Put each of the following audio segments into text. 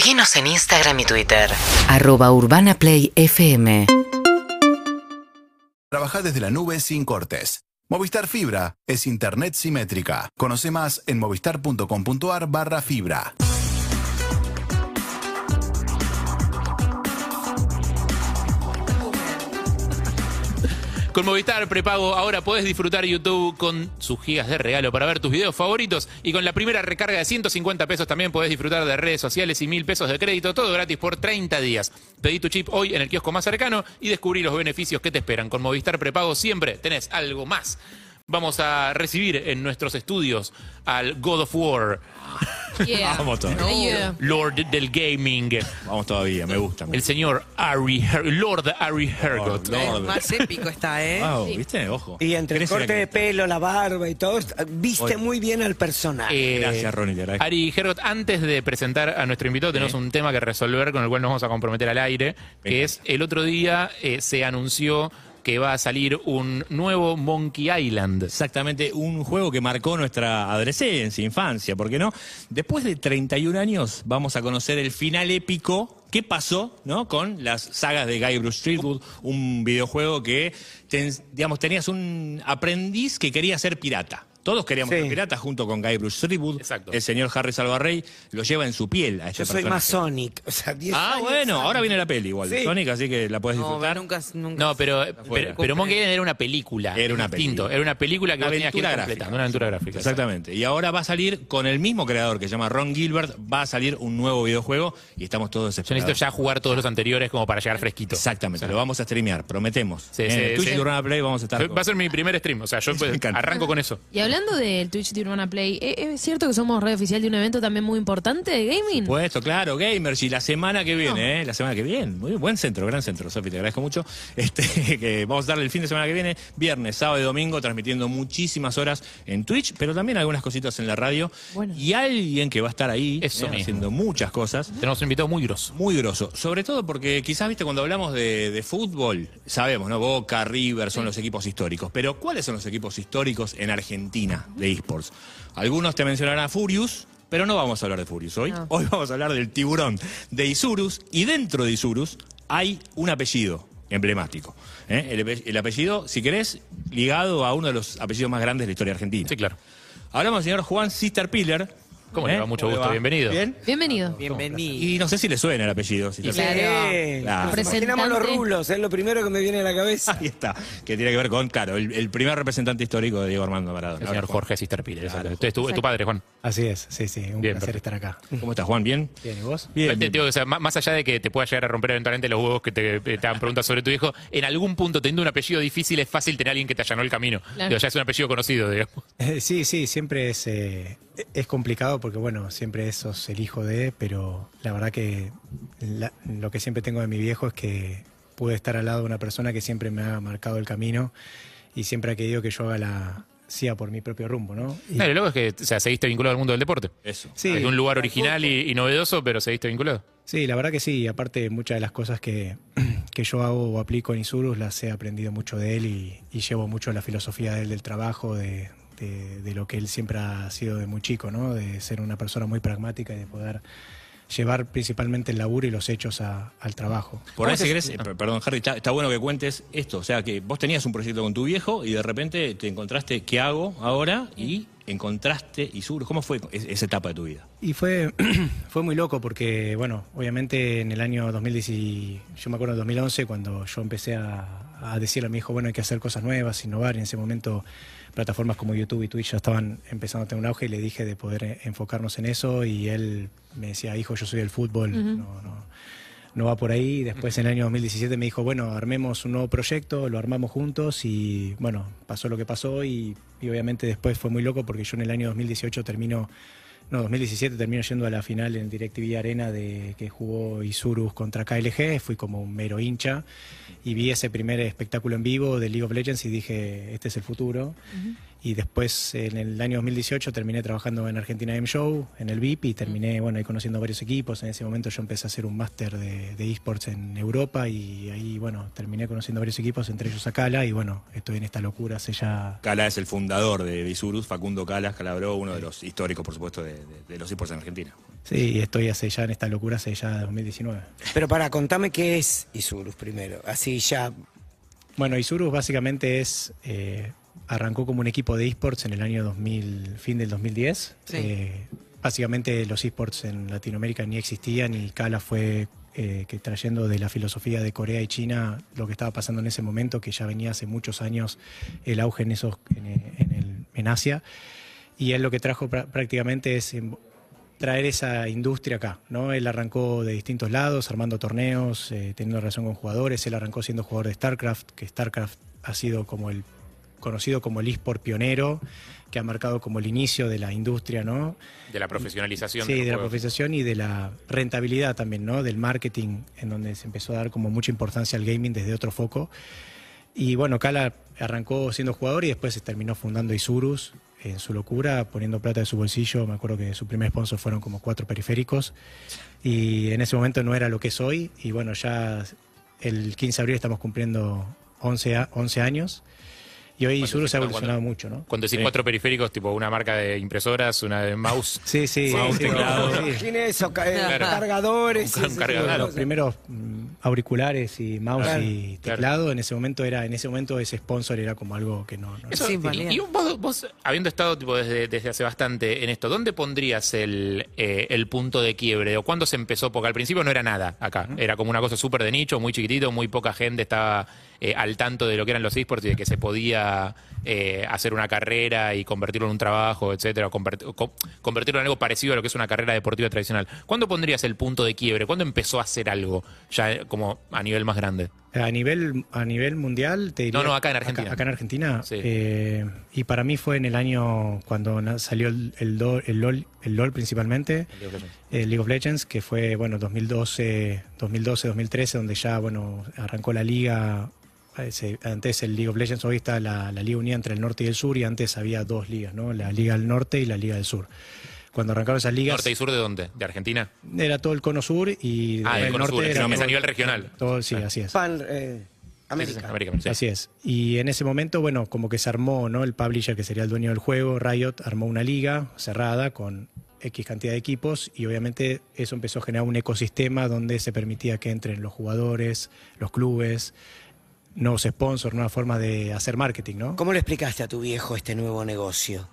Seguinos en Instagram y Twitter. Arroba Urbana Play FM. Trabaja desde la nube sin cortes. Movistar Fibra es internet simétrica. Conoce más en movistar.com.ar barra fibra. Con Movistar Prepago ahora puedes disfrutar YouTube con sus gigas de regalo para ver tus videos favoritos y con la primera recarga de 150 pesos también puedes disfrutar de redes sociales y mil pesos de crédito, todo gratis por 30 días. Pedí tu chip hoy en el kiosco más cercano y descubrí los beneficios que te esperan. Con Movistar Prepago siempre tenés algo más. Vamos a recibir en nuestros estudios al God of War, Yeah. Vamos todavía. Yeah. Lord del Gaming, Vamos todavía, me gusta. el señor Ari Her- Lord Ari Hergot. Lord. Más épico está, ¿eh? Wow, ¿viste? Ojo. Y entre el ¿Querés ir a corte de pelo, la barba y todo, viste Oye. muy bien al personaje. Eh, Gracias, Ronnie. Ari Hergot, antes de presentar a nuestro invitado, tenemos un tema que resolver con el cual nos vamos a comprometer al aire, que Venga. es el otro día eh, se anunció que va a salir un nuevo Monkey Island. Exactamente, un juego que marcó nuestra adolescencia, infancia, ¿por qué no? Después de 31 años vamos a conocer el final épico. ¿Qué pasó no? con las sagas de Guy Bruce Streetwood? Un videojuego que, digamos, tenías un aprendiz que quería ser pirata. Todos queríamos Sí. ser piratas junto con Guy Bruce Streetwood. Exacto. El señor Harry Salvarrey lo lleva en su piel a este Yo soy personaje. más Sonic. O sea, 10 Ah, años bueno, ahora viene la peli igual de Sí. Sonic, así que la puedes No, disfrutar. nunca, nunca. No, pero, pero, pero Monkey Island era una película. Era una distinto. película. Era una película que tenías que ir completando, una aventura gráfica. Exactamente. Y ahora va a salir con el mismo creador que se llama Ron Gilbert, va a salir un nuevo videojuego y estamos todos Yo esperados. necesito ya jugar todos los anteriores como para llegar fresquito. Exactamente, lo vamos a streamear, prometemos. Sí, en sí, el Twitch Urbana Play vamos a estar. Va a ser mi primer stream, o sea, yo pues, arranco con eso. Y hablando del Twitch de Urbana Play, ¿e- ¿es cierto que somos red oficial de un evento también muy importante de gaming? Puesto, claro, gamers. Y la semana que viene, ¿eh? La semana que viene. Muy buen centro, gran centro, Sofi, te agradezco mucho. Este, que vamos a darle el fin de semana que viene, viernes, sábado y domingo, transmitiendo muchísimas horas en Twitch, pero también algunas cositas en la radio. Bueno. Y alguien que va a estar ahí Eso ¿eh? haciendo muchas cosas. Tenemos un invitado muy grosso. Muy grosso, sobre todo porque quizás, viste, cuando hablamos de, de fútbol, sabemos, ¿no? Boca, River son los equipos históricos, pero ¿cuáles son los equipos históricos en Argentina de esports? Algunos te mencionarán a Furious, pero no vamos a hablar de Furious hoy. No. Hoy vamos a hablar del tiburón de Isurus, y dentro de Isurus hay un apellido emblemático. ¿eh? El, el apellido, si querés, ligado a uno de los apellidos más grandes de la historia argentina. Sí, claro. Hablamos del señor Juan Sister Piller. ¿Cómo le va? Mucho gusto, bienvenido. Bien. Bienvenido. Bienvenido. Y no sé si le suena el apellido. Claro. Sí. Claro. Nos Imaginamos los rulos, es lo primero que me viene a la cabeza. Ahí está, que tiene que ver con, claro, el, el primer representante histórico de Diego Armando Maradona. El señor Jorge Sisterpiller. Claro. exacto. Es tu, es tu padre, Juan. Así es, sí, sí, un Bien, placer perfecto. estar acá. ¿Cómo estás, Juan? ¿Bien? Bien, ¿y vos? Bien. Te digo, o sea, má- más allá de que te pueda llegar a romper eventualmente los huevos que te, te hagan preguntas sobre tu hijo, en algún punto, teniendo un apellido difícil, es fácil tener a alguien que te allanó el camino. Claro. Digo, ya es un apellido conocido, digamos. Eh, sí, sí, siempre es, eh, es complicado porque, bueno, siempre sos el hijo de, pero la verdad que la- lo que siempre tengo de mi viejo es que pude estar al lado de una persona que siempre me ha marcado el camino y siempre ha querido que yo haga la siga por mi propio rumbo, ¿no? Y- Claro, y luego es que o sea, seguiste vinculado al mundo del deporte. Eso. sí, de un lugar original y, y novedoso, pero seguiste vinculado. Sí, la verdad que sí. Aparte, muchas de las cosas que, que yo hago o aplico en Isurus las he aprendido mucho de él y, y llevo mucho la filosofía de él del trabajo, de, de- de lo que él siempre ha sido de muy chico, ¿no? De ser una persona muy pragmática y de poder llevar principalmente el laburo y los hechos a- al trabajo. Por ahí, si querés, eh, per- perdón, Harry, está, está bueno que cuentes esto. O sea, que vos tenías un proyecto con tu viejo y de repente te encontraste, ¿qué hago ahora? Y encontraste Isurus. ¿Cómo fue es- esa etapa de tu vida? Y fue, fue muy loco porque, bueno, obviamente en el año 2010, y- yo me acuerdo en 2011 cuando yo empecé a, a decirle a mi hijo, bueno, hay que hacer cosas nuevas, innovar, y en ese momento plataformas como YouTube y Twitch ya estaban empezando a tener un auge y le dije de poder eh, enfocarnos en eso y él me decía, hijo, yo soy del fútbol, no, no, no va por ahí. Después en el año 2017 me dijo, bueno, armemos un nuevo proyecto, lo armamos juntos y bueno, pasó lo que pasó y, y obviamente después fue muy loco porque yo en el año 2018 termino, no, 2017 termino yendo a la final en DirecTV Arena de que jugó Isurus contra KLG, fui como un mero hincha y vi ese primer espectáculo en vivo de League of Legends y dije, este es el futuro. Y después, en el año 2018, terminé trabajando en Argentina Game Show, en el VIP, y terminé, bueno, ahí conociendo varios equipos. En ese momento yo empecé a hacer un máster de, de esports en Europa y ahí, bueno, terminé conociendo varios equipos, entre ellos a Cala, y bueno, estoy en esta locura hace ya... Cala es el fundador de Visurus, Facundo Calas, Calabró, uno de los históricos, por supuesto, de, de- de los esports en Argentina. Sí, estoy hace ya en esta locura hace ya 2019. Pero para, contame qué es Isurus primero. Así ya. Bueno, Isurus básicamente es. eh, arrancó como un equipo de esports en el año 2000, fin del 2010. Sí. Eh, básicamente los esports en Latinoamérica ni existían y Kala fue eh, que trayendo de la filosofía de Corea y China lo que estaba pasando en ese momento, que ya venía hace muchos años el auge en, esos, en, en el- en Asia. Y él lo que trajo prá- prácticamente es em, traer esa industria acá, ¿no? Él arrancó de distintos lados, armando torneos, eh, teniendo relación con jugadores. Él arrancó siendo jugador de StarCraft, que StarCraft ha sido como el conocido como el eSport pionero, que ha marcado como el inicio de la industria, ¿no? De la profesionalización. Sí, de la profesación y de la rentabilidad también, ¿no? Del marketing, en donde se empezó a dar como mucha importancia al gaming desde otro foco. Y bueno, Kala arrancó siendo jugador y después se terminó fundando Isurus en su locura, poniendo plata de su bolsillo. Me acuerdo que su primer sponsor fueron como cuatro periféricos. Y en ese momento no era lo que es hoy. Y bueno, ya el 15 de abril estamos cumpliendo 11, a- 11 años. Y hoy Isurus se- ha cuando- evolucionado mucho, ¿no? Cuando decís cuatro periféricos, tipo una marca de impresoras, una de mouse. Sí, sí. Mouse, sí, teclado. eso, eh, Claro. cargadores. Un cargador. los primeros mm, auriculares y mouse Claro, y claro. teclado en ese momento era en ese momento ese sponsor era como algo que no, no- Eso, Sí, y- valía. y, vos, vos, habiendo estado tipo desde, desde hace bastante en esto, ¿dónde pondrías el, eh, el punto de quiebre? ¿O cuándo se empezó? Porque al principio no era nada acá. Era como una cosa súper de nicho, muy chiquitito, muy poca gente estaba eh, al tanto de lo que eran los esports y de que se podía eh, hacer una carrera y convertirlo en un trabajo, etcétera, o co- convertirlo en algo parecido a lo que es una carrera deportiva tradicional. ¿Cuándo pondrías el punto de quiebre? ¿Cuándo empezó a hacer algo ya eh, como a nivel más grande? a nivel a nivel mundial te diría No, no, acá en Argentina. acá, en Argentina Sí. eh, y para mí fue en el año cuando salió el, el, Do- el LOL el LOL principalmente el League of Legends que fue bueno 2012 2012 2013 donde ya bueno arrancó la liga se- antes el League of Legends hoy está la, la liga unida entre el norte y el sur y antes había dos ligas no la liga del norte y la liga del sur cuando arrancaron esas ligas ¿Norte y sur de dónde? ¿De Argentina? era todo el cono sur y Ah, el el cono norte sur, era no, es a nivel regional. todo- sí así es Pan, eh, América. sí, América, sí. Así es. Y en ese momento, bueno, como que se armó, ¿no? El publisher, que sería el dueño del juego, Riot, armó una liga cerrada con X cantidad de equipos y obviamente eso empezó a generar un ecosistema donde se permitía que entren los jugadores, los clubes, nuevos sponsors, nuevas formas de hacer marketing, ¿no? ¿Cómo le explicaste a tu viejo este nuevo negocio?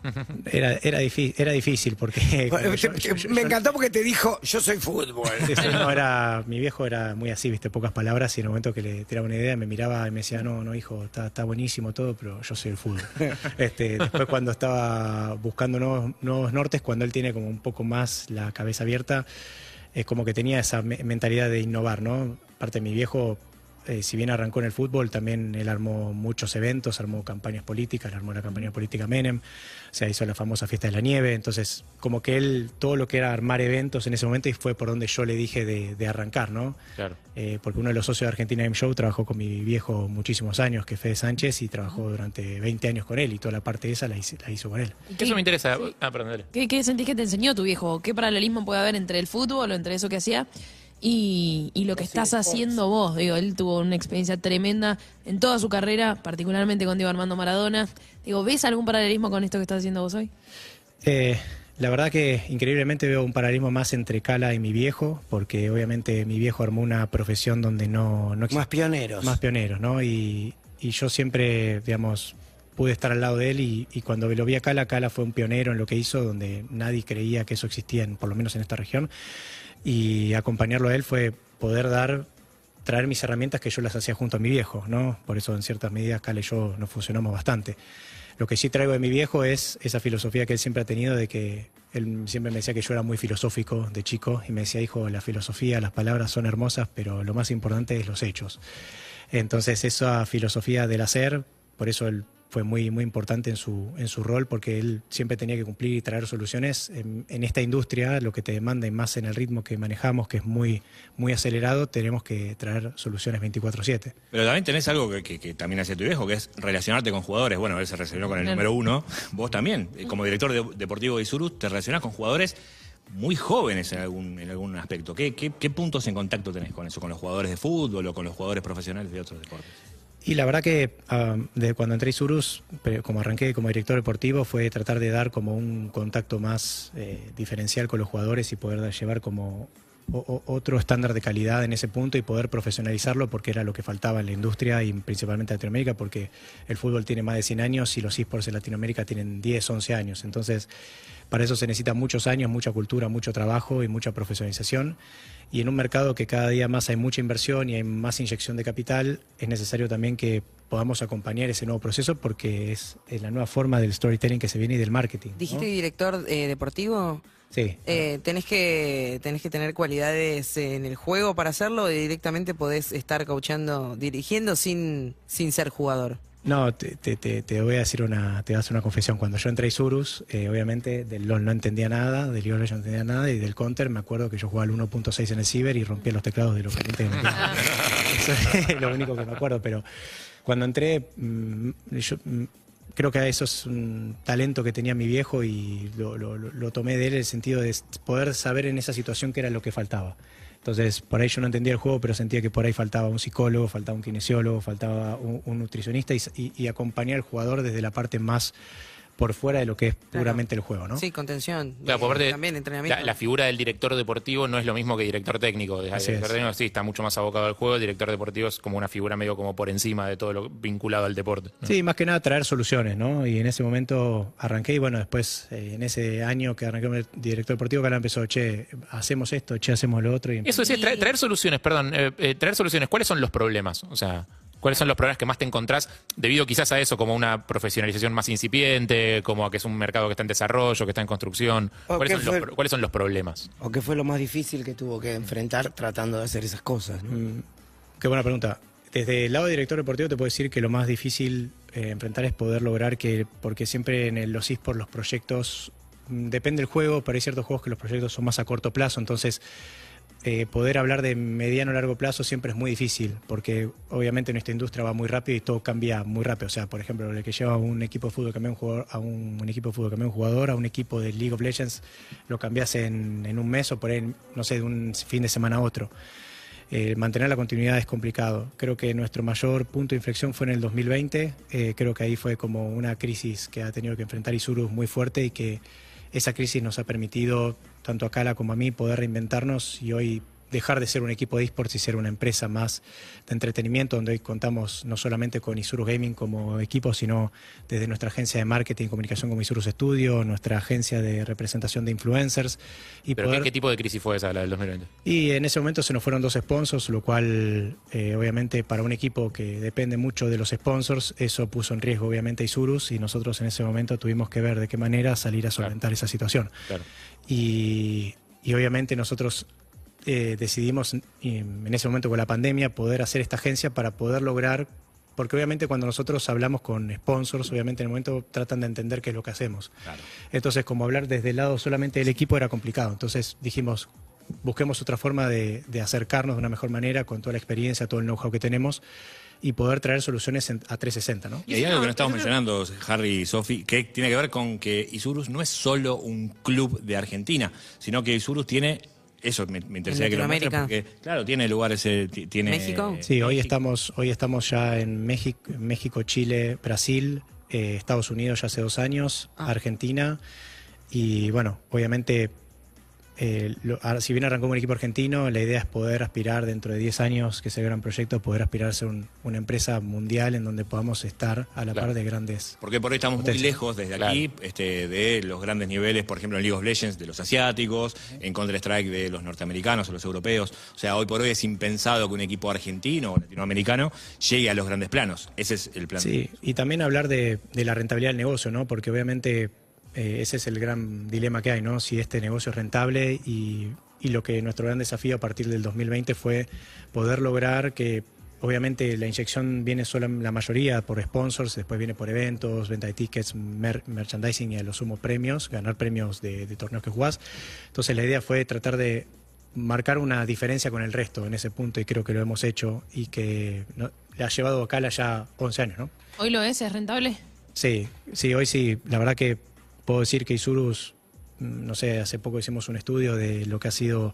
Era, era, era difícil porque... Bueno, yo- te- yo- te- yo- me encantó porque te dijo, yo soy fútbol. No, era, mi viejo era muy así, viste, pocas palabras y en el momento que le tiraba una idea me miraba y me decía, no, no, hijo, está, está buenísimo todo, pero yo soy el fútbol. Este, después cuando estaba buscando nuevos, nuevos nortes, cuando él tiene como un poco más la cabeza abierta, es como que tenía esa me- mentalidad de innovar, ¿no? Aparte mi viejo, eh, si bien arrancó en el fútbol, también él armó muchos eventos, armó campañas políticas, armó la campaña política Menem, o sea, hizo la famosa fiesta de la nieve, entonces como que él, todo lo que era armar eventos en ese momento y fue por donde yo le dije de, de arrancar, ¿no? Claro. Eh, porque uno de los socios de Argentina Game Show trabajó con mi viejo muchísimos años, que es Fede Sánchez, y trabajó durante 20 años con él, y toda la parte esa la hice- la hizo con él. ¿Y Eso me qué, interesa. Ah, perdón, dale. qué, qué sentís que te enseñó tu viejo? ¿Qué paralelismo puede haber entre el fútbol o entre eso que hacía y, y lo que estás haciendo vos? Digo, él tuvo una experiencia tremenda en toda su carrera, particularmente con Diego Armando Maradona. Digo, ¿ves algún paralelismo con esto que estás haciendo vos hoy? Eh, la verdad que increíblemente veo un paralelismo más entre Cala y mi viejo, porque obviamente mi viejo armó una profesión donde no, no Más pioneros. más pioneros, ¿no? Y, y yo siempre, digamos, pude estar al lado de él y, y cuando lo vi a Cala, Cala fue un pionero en lo que hizo, donde nadie creía que eso existía, en- por lo menos en esta región. Y acompañarlo a él fue poder dar, traer mis herramientas que yo las hacía junto a mi viejo, ¿no? Por eso en ciertas medidas Cala y yo nos funcionamos bastante. Lo que sí traigo de mi viejo es esa filosofía que él siempre ha tenido de que él siempre me decía que yo era muy filosófico de chico y me decía, hijo, la filosofía, las palabras son hermosas, pero lo más importante es los hechos. Entonces esa filosofía del hacer, por eso él fue muy, muy importante en su, en su rol porque él siempre tenía que cumplir y traer soluciones. En, en esta industria, lo que te demanda y más en el ritmo que manejamos, que es muy, muy acelerado, tenemos que traer soluciones 24/7. Pero también tenés algo que, que- que también hace tu viejo, que es relacionarte con jugadores. Bueno, él se relacionó con el número uno. Vos también, eh, como director de- deportivo de Isurus, te relacionás con jugadores muy jóvenes en algún, en algún aspecto. ¿Qué, qué, qué puntos en contacto tenés con eso? ¿Con los jugadores de fútbol o con los jugadores profesionales de otros deportes? Y la verdad que ah, de cuando entré a Isurus, como arranqué como director deportivo, fue tratar de dar como un contacto más eh, diferencial con los jugadores y poder llevar como o- otro estándar de calidad en ese punto y poder profesionalizarlo porque era lo que faltaba en la industria y principalmente en Latinoamérica porque el fútbol tiene más de 100 años y los esports en Latinoamérica tienen 10, 11 años. Entonces, para eso se necesita muchos años, mucha cultura, mucho trabajo y mucha profesionalización. Y en un mercado que cada día más hay mucha inversión y hay más inyección de capital, es necesario también que podamos acompañar ese nuevo proceso porque es, la nueva forma del storytelling que se viene y del marketing. ¿no? ¿Dijiste director eh, deportivo? Sí. Eh, ¿tenés, que, ¿Tenés que tener cualidades en el juego para hacerlo o directamente podés estar coachando, dirigiendo sin, sin ser jugador? No, te, te- te- voy a decir una, te voy a hacer una confesión. Cuando yo entré a Isurus, eh, obviamente del LOL no entendía nada, del LOL no entendía nada y del Counter me acuerdo que yo jugaba al 1.6 en el Ciber y rompía los teclados de los clientes que me quedaban. Eso es lo único que me acuerdo, pero cuando entré, mm, yo mm, creo que eso es un talento que tenía mi viejo y lo, tomé de él en el sentido de poder saber en esa situación qué era lo que faltaba. Entonces, por ahí yo no entendía el juego, pero sentía que por ahí faltaba un psicólogo, faltaba un kinesiólogo, faltaba un, un nutricionista y, y- y acompañar al jugador desde la parte más por fuera de lo que es puramente el juego, ¿no? Sí, contención. Claro, por eh, parte, también entrenamiento. la, la figura del director deportivo no es lo mismo que director técnico. El director es. técnico sí está mucho más abocado al juego, el director deportivo es como una figura medio como por encima de todo lo vinculado al deporte. ¿no? Sí, más que nada traer soluciones, ¿no? Y en ese momento arranqué y bueno, después eh, en ese año que arranqué como director deportivo, que ahora empezó, che, hacemos esto, che, hacemos lo otro. Y Eso es traer, traer soluciones, perdón, eh, eh, traer soluciones. ¿Cuáles son los problemas? O sea, ¿cuáles son los problemas que más te encontrás debido quizás a eso, como una profesionalización más incipiente, como a que es un mercado que está en desarrollo, que está en construcción? ¿O ¿Cuáles son, los, fue? ¿Cuáles son los problemas? ¿O qué fue lo más difícil que tuvo que enfrentar tratando de hacer esas cosas? ¿no? Mm, Qué buena pregunta. Desde el lado de director deportivo te puedo decir que lo más difícil eh, enfrentar es poder lograr que, porque siempre en el- los esports los proyectos, mm, depende del juego, pero hay ciertos juegos que los proyectos son más a corto plazo, entonces eh, poder hablar de mediano o largo plazo siempre es muy difícil, porque obviamente nuestra industria va muy rápido y todo cambia muy rápido. O sea, por ejemplo, el que lleva un equipo de fútbol cambia un jugador, a un, un equipo de fútbol cambia un jugador, a un equipo de League of Legends lo cambias en, en un mes o por ahí, no sé, de un fin de semana a otro. Eh, mantener la continuidad es complicado. Creo que nuestro mayor punto de inflexión fue en el 2020. Eh, creo que ahí fue como una crisis que ha tenido que enfrentar Isurus muy fuerte y que esa crisis nos ha permitido, tanto a Cala como a mí, poder reinventarnos y hoy dejar de ser un equipo de esports y ser una empresa más de entretenimiento, donde hoy contamos no solamente con Isurus Gaming como equipo, sino desde nuestra agencia de marketing y comunicación como Isurus Studio, nuestra agencia de representación de influencers. Y ¿Pero poder... qué, qué tipo de crisis fue esa, la del 2020? Y en ese momento se nos fueron dos sponsors, lo cual eh, obviamente para un equipo que depende mucho de los sponsors, eso puso en riesgo obviamente a Isurus y nosotros en ese momento tuvimos que ver de qué manera salir a solventar esa situación. Claro. Y, y obviamente nosotros eh, decidimos en ese momento con la pandemia poder hacer esta agencia para poder lograr, porque obviamente cuando nosotros hablamos con sponsors, obviamente en el momento tratan de entender qué es lo que hacemos. Entonces como hablar desde el lado solamente del equipo era complicado. Entonces dijimos, busquemos otra forma de, de acercarnos de una mejor manera con toda la experiencia, todo el know-how que tenemos y poder traer soluciones en- a 360, ¿no? Y hay algo que no estamos mencionando, Harry y Sofi, que tiene que ver con que Isurus no es solo un club de Argentina, sino que Isurus tiene, eso me, me interesaría que lo muestres porque, claro, tiene lugares, eh, ti- tiene... ¿México? Sí, hoy estamos, hoy estamos ya en México, México Chile, Brasil, eh, Estados Unidos ya hace dos años, Ah. Argentina y bueno, obviamente eh, lo- ahora, si bien arrancó un equipo argentino, la idea es poder aspirar dentro de 10 años, que sea el gran proyecto, poder aspirar a ser un- una empresa mundial en donde podamos estar a la Claro. par de grandes. Porque por hoy estamos muy lejos desde aquí, este, de los grandes niveles, por ejemplo, en League of Legends de los asiáticos, en Counter-Strike de los norteamericanos o los europeos. O sea, hoy por hoy es impensado que un equipo argentino o latinoamericano llegue a los grandes planos. Ese es el plan. Sí, y también hablar de, de la rentabilidad del negocio, ¿no? Porque obviamente eh, ese es el gran dilema que hay, ¿no? Si este negocio es rentable y, y lo que nuestro gran desafío a partir del 2020 fue poder lograr que obviamente la inyección viene solo la mayoría por sponsors, después viene por eventos, venta de tickets, mer- merchandising y a los sumo premios, ganar premios de, de torneos que jugás. Entonces la idea fue tratar de marcar una diferencia con el resto en ese punto y creo que lo hemos hecho y que ¿no? le ha llevado a Cala ya 11 años, ¿no? ¿Hoy lo es? ¿Es rentable? Sí, sí, hoy sí. La verdad que puedo decir que Isurus, mm, no sé, hace poco hicimos un estudio de lo que ha sido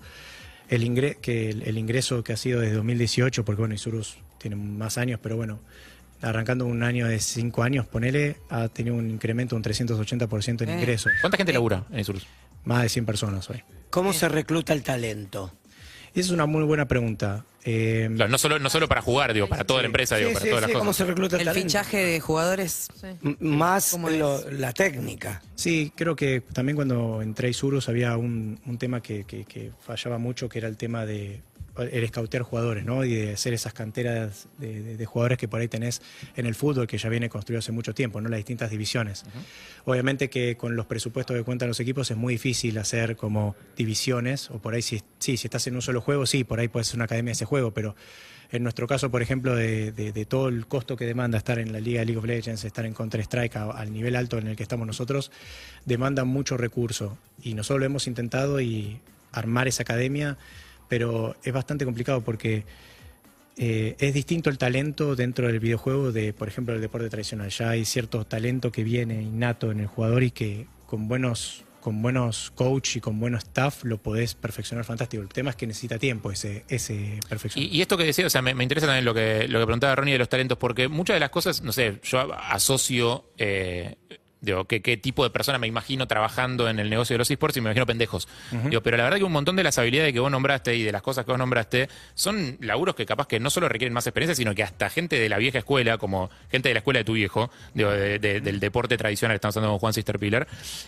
el, ingre que el, el ingreso que ha sido desde 2018, porque bueno, Isurus tiene más años, pero bueno, arrancando un año de cinco años, ponele, ha tenido un incremento de un 380% en Eh. ingresos. ¿Cuánta gente labura en Isurus? Más de 100 personas hoy. ¿Cómo se recluta el talento? Y esa es una muy buena pregunta. Eh, no solo, no solo para jugar, digo, para toda la empresa, digo, Sí, para sí, todas las sí, ¿Cómo cosas. se recluta el, El talento? fichaje de jugadores. Sí. M- Más la técnica. Sí, creo que también cuando entré a Isurus había un, un tema que, que- que fallaba mucho, que era el tema de el escautear jugadores, ¿no? Y de hacer esas canteras de, de- de jugadores que por ahí tenés en el fútbol, que ya viene construido hace mucho tiempo, ¿no? Las distintas divisiones. Obviamente que con los presupuestos que cuentan los equipos es muy difícil hacer como divisiones, o por ahí si, sí, si estás en un solo juego, sí, por ahí puedes ser una academia de ese juego, pero en nuestro caso, por ejemplo, de, todo el costo que demanda estar en la Liga League of Legends, estar en Counter-Strike al nivel alto en el que estamos nosotros, demanda mucho recurso. Y nosotros lo hemos intentado y armar esa academia, pero es bastante complicado porque eh, es distinto el talento dentro del videojuego de, por ejemplo, el deporte tradicional. Ya hay cierto talento que viene innato en el jugador y que con buenos con buenos coach y con buenos staff lo podés perfeccionar fantástico. El tema es que necesita tiempo ese, ese perfeccionamiento. Y, y esto que decía, o sea, me, me interesa también lo que, lo que preguntaba Ronnie de los talentos, porque muchas de las cosas, no sé, yo asocio, eh, digo, qué, qué tipo de persona me imagino trabajando en el negocio de los esports y me imagino pendejos. Digo, pero la verdad que un montón de las habilidades que vos nombraste y de las cosas que vos nombraste son laburos que capaz que no solo requieren más experiencia, sino que hasta gente de la vieja escuela, como gente de la escuela de tu viejo, digo, de- de- del deporte tradicional, estamos hablando con Juan Sisterpiller,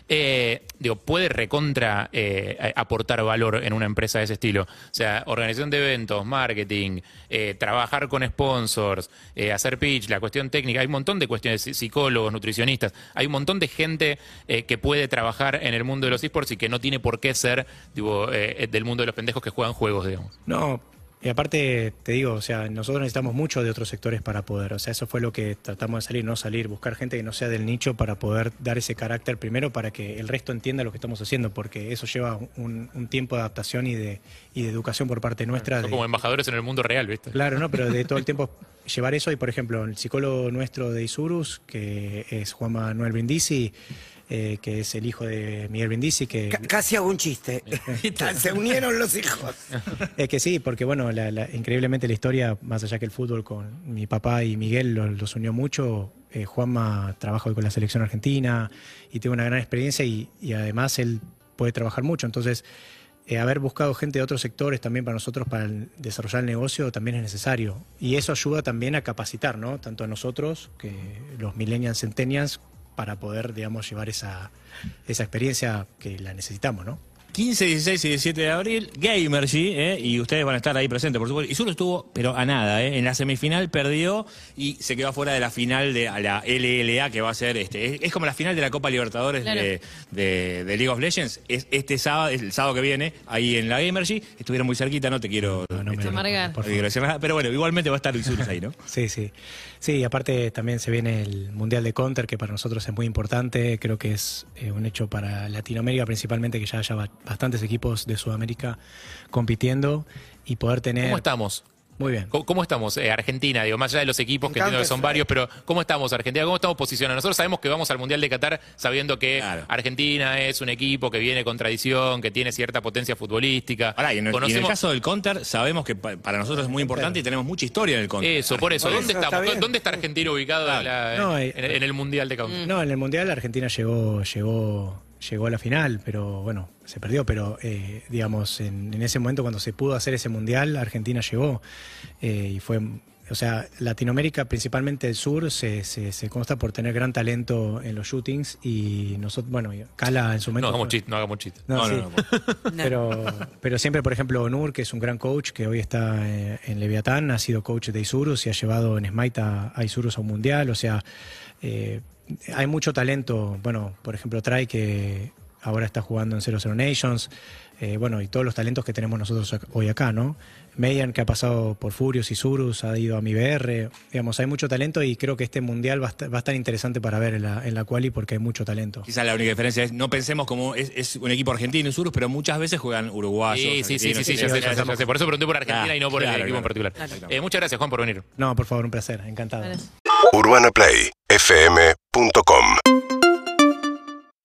eh, digo, puede recontra eh, aportar valor en una empresa de ese estilo. O sea, organización de eventos, marketing, eh, trabajar con sponsors, eh, hacer pitch, la cuestión técnica, hay un montón de cuestiones, psicólogos, nutricionistas, hay un montón de gente eh, que puede trabajar en el mundo de los esports y que no tiene por qué ser digo, eh, del mundo de los pendejos que juegan juegos, digamos. No, y aparte te digo, o sea, nosotros necesitamos mucho de otros sectores para poder, o sea, eso fue lo que tratamos de salir, no salir, buscar gente que no sea del nicho para poder dar ese carácter primero para que el resto entienda lo que estamos haciendo, porque eso lleva un, un tiempo de adaptación y de, y de educación por parte nuestra. Son de- como embajadores en el mundo real, ¿viste? Claro, no, pero de todo el tiempo llevar eso y, por ejemplo, el psicólogo nuestro de Isurus, que es Juan Manuel Brindisi, eh, que es el hijo de Miguel Brindisi, que Ca- casi hago un chiste. Se unieron los hijos. Es que sí, porque bueno, la- la- increíblemente la historia, más allá que el fútbol con mi papá y Miguel los, los unió mucho, eh, Juanma trabaja hoy con la selección argentina y tiene una gran experiencia y, y además él puede trabajar mucho. Entonces, eh, haber buscado gente de otros sectores también para nosotros, para el- desarrollar el negocio, también es necesario. Y eso ayuda también a capacitar, ¿no? Tanto a nosotros, que los millennials, centennials, para poder, digamos, llevar esa, esa experiencia que la necesitamos, ¿no? 15, 16 y 17 de abril, Gamergy, ¿eh? y ustedes van a estar ahí presentes, por supuesto. Y solo estuvo, pero a nada, ¿eh? en la semifinal perdió y se quedó fuera de la final de a la LLA, que va a ser, este, es, es como la final de la Copa Libertadores Claro. de, de- de League of Legends. Es este sábado, es el sábado que viene, ahí en la Gamergy. Estuvieron muy cerquita, no te quiero, No, no me- Amargar. no pero bueno, igualmente va a estar Isurus ahí, ¿no? Sí, sí. Sí, aparte también se viene el Mundial de Counter, que para nosotros es muy importante. Creo que es eh, un hecho para Latinoamérica, principalmente que ya haya ba- bastantes equipos de Sudamérica compitiendo y poder tener. ¿Cómo estamos? Muy bien. ¿Cómo, cómo estamos, eh, Argentina? Digo, más allá de los equipos, que entiendo que son varios, pero ¿cómo estamos, Argentina? ¿Cómo estamos posicionados? Nosotros sabemos que vamos al Mundial de Qatar sabiendo que Claro. Argentina es un equipo que viene con tradición, que tiene cierta potencia futbolística. Ahora, y en, el, y en el Conocemos caso del Counter, sabemos que pa- para nosotros es muy importante y tenemos mucha historia en el Counter. eso, por eso. ¿Dónde estamos? está bien. ¿Dónde está Argentina ubicado en, la- No, eh, en- en el Mundial de Counter? No, en el Mundial Argentina llegó, llegó, llegó a la final, pero bueno, se perdió, pero eh, digamos, en, en ese momento cuando se pudo hacer ese Mundial, Argentina llegó eh, y fue, o sea, Latinoamérica, principalmente el sur, se, se, se consta por tener gran talento en los shootings y nosotros, bueno, Cala en su No momento... hagamos fue- chiste, no hagamos chiste. No, No, sí. no, no, Pero, pero siempre, por ejemplo, Nur, que es un gran coach, que hoy está eh, en Leviatán, ha sido coach de Isurus y ha llevado en Smite a, a Isurus a un mundial. O sea, eh, hay mucho talento. Bueno, por ejemplo, Trae, que ahora está jugando en 00 Nations, eh, bueno, y todos los talentos que tenemos nosotros hoy acá, ¿no? Meyan, que ha pasado por Furious y Surus, ha ido a mi BR, digamos, hay mucho talento y creo que este mundial va a estar, va a estar interesante para ver en la, en la quali porque hay mucho talento. Quizás la única diferencia es, no pensemos como es, es un equipo argentino, Surus, pero muchas veces juegan uruguayos. Sí, sí, sí, sí, sí, ya sé, ya sé, ya sé. Por eso pregunté por Argentina Claro, y no por el claro, equipo en claro. particular. Eh, muchas gracias, Juan, por venir. No, por favor, un placer, encantado. Gracias. UrbanaPlayFM.com